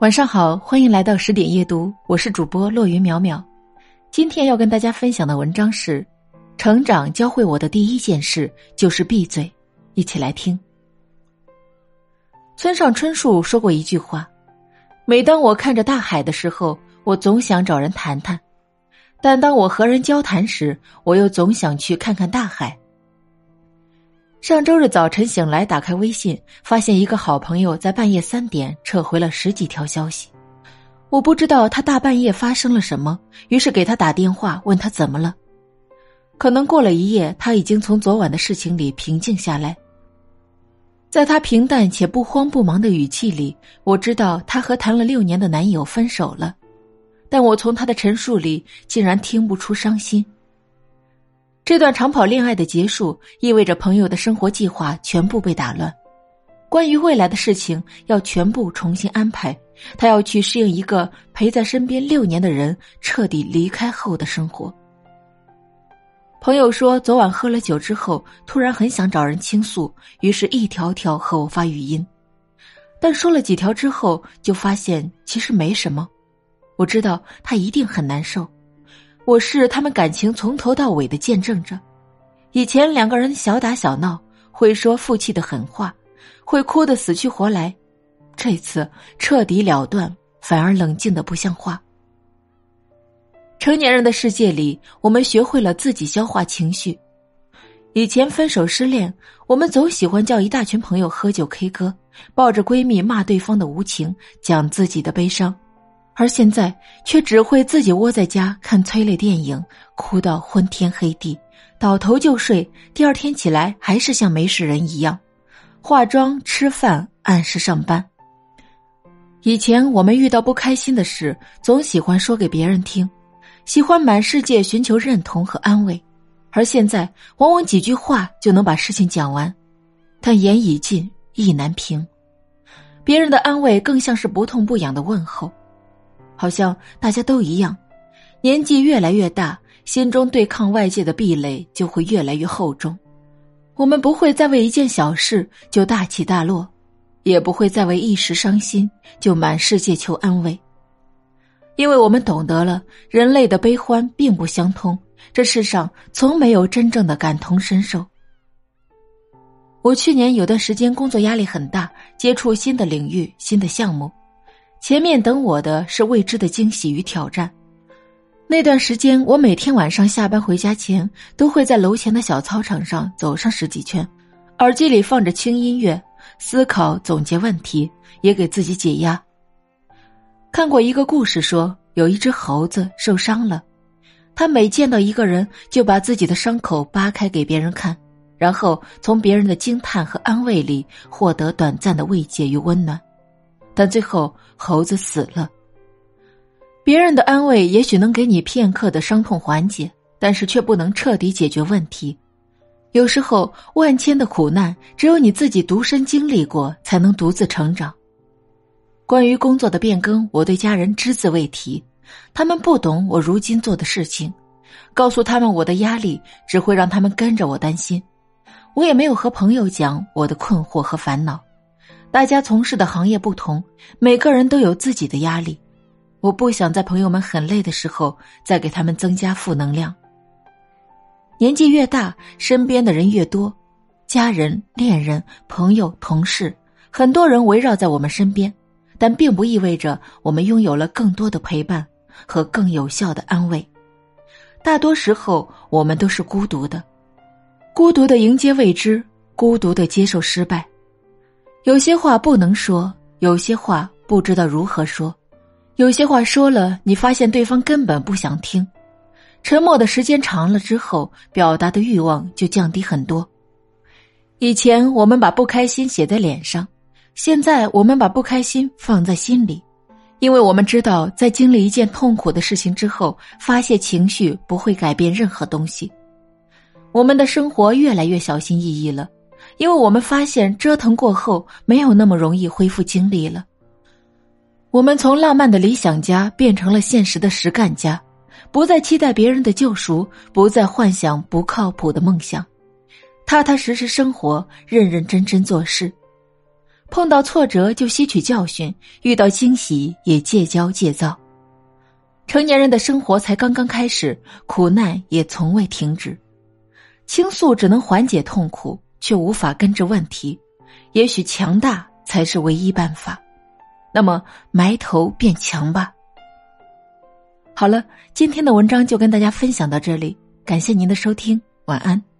晚上好，欢迎来到十点夜读，我是主播落云淼淼。今天要跟大家分享的文章是：成长教会我的第一件事就是闭嘴。一起来听。村上春树说过一句话：“每当我看着大海的时候，我总想找人谈谈；但当我和人交谈时，我又总想去看看大海。”上周日早晨醒来，打开微信，发现一个好朋友在半夜三点撤回了十几条消息。我不知道他大半夜发生了什么，于是给他打电话，问他怎么了。可能过了一夜，他已经从昨晚的事情里平静下来。在他平淡且不慌不忙的语气里，我知道他和谈了六年的男友分手了，但我从他的陈述里竟然听不出伤心。这段长跑恋爱的结束，意味着朋友的生活计划全部被打乱，关于未来的事情要全部重新安排。他要去适应一个陪在身边六年的人彻底离开后的生活。朋友说，昨晚喝了酒之后，突然很想找人倾诉，于是一条条和我发语音，但说了几条之后，就发现其实没什么。我知道他一定很难受。我是他们感情从头到尾的见证者。以前两个人小打小闹，会说负气的狠话，会哭得死去活来。这次彻底了断，反而冷静的不像话。成年人的世界里，我们学会了自己消化情绪。以前分手失恋，我们总喜欢叫一大群朋友喝酒 K 歌，抱着闺蜜骂对方的无情，讲自己的悲伤。而现在却只会自己窝在家看催泪电影，哭到昏天黑地，倒头就睡。第二天起来还是像没事人一样，化妆、吃饭、按时上班。以前我们遇到不开心的事，总喜欢说给别人听，喜欢满世界寻求认同和安慰，而现在往往几句话就能把事情讲完，但言已尽，意难平。别人的安慰更像是不痛不痒的问候。好像大家都一样，年纪越来越大，心中对抗外界的壁垒就会越来越厚重。我们不会再为一件小事就大起大落，也不会再为一时伤心就满世界求安慰，因为我们懂得了人类的悲欢并不相通，这世上从没有真正的感同身受。我去年有段时间工作压力很大，接触新的领域、新的项目。前面等我的是未知的惊喜与挑战。那段时间，我每天晚上下班回家前，都会在楼前的小操场上走上十几圈，耳机里放着轻音乐，思考、总结问题，也给自己解压。看过一个故事，说有一只猴子受伤了，他每见到一个人，就把自己的伤口扒开给别人看，然后从别人的惊叹和安慰里获得短暂的慰藉与温暖。但最后，猴子死了。别人的安慰也许能给你片刻的伤痛缓解，但是却不能彻底解决问题。有时候，万千的苦难只有你自己独身经历过，才能独自成长。关于工作的变更，我对家人只字未提，他们不懂我如今做的事情。告诉他们我的压力，只会让他们跟着我担心。我也没有和朋友讲我的困惑和烦恼。大家从事的行业不同，每个人都有自己的压力。我不想在朋友们很累的时候再给他们增加负能量。年纪越大，身边的人越多，家人、恋人、朋友、同事，很多人围绕在我们身边，但并不意味着我们拥有了更多的陪伴和更有效的安慰。大多时候，我们都是孤独的，孤独的迎接未知，孤独的接受失败。有些话不能说，有些话不知道如何说，有些话说了，你发现对方根本不想听。沉默的时间长了之后，表达的欲望就降低很多。以前我们把不开心写在脸上，现在我们把不开心放在心里，因为我们知道，在经历一件痛苦的事情之后，发泄情绪不会改变任何东西。我们的生活越来越小心翼翼了。因为我们发现折腾过后没有那么容易恢复精力了。我们从浪漫的理想家变成了现实的实干家，不再期待别人的救赎，不再幻想不靠谱的梦想，踏踏实实生活，认认真真做事。碰到挫折就吸取教训，遇到惊喜也戒骄戒躁。成年人的生活才刚刚开始，苦难也从未停止。倾诉只能缓解痛苦，却无法根治问题。也许强大才是唯一办法。那么埋头变强吧。好了，今天的文章就跟大家分享到这里，感谢您的收听，晚安。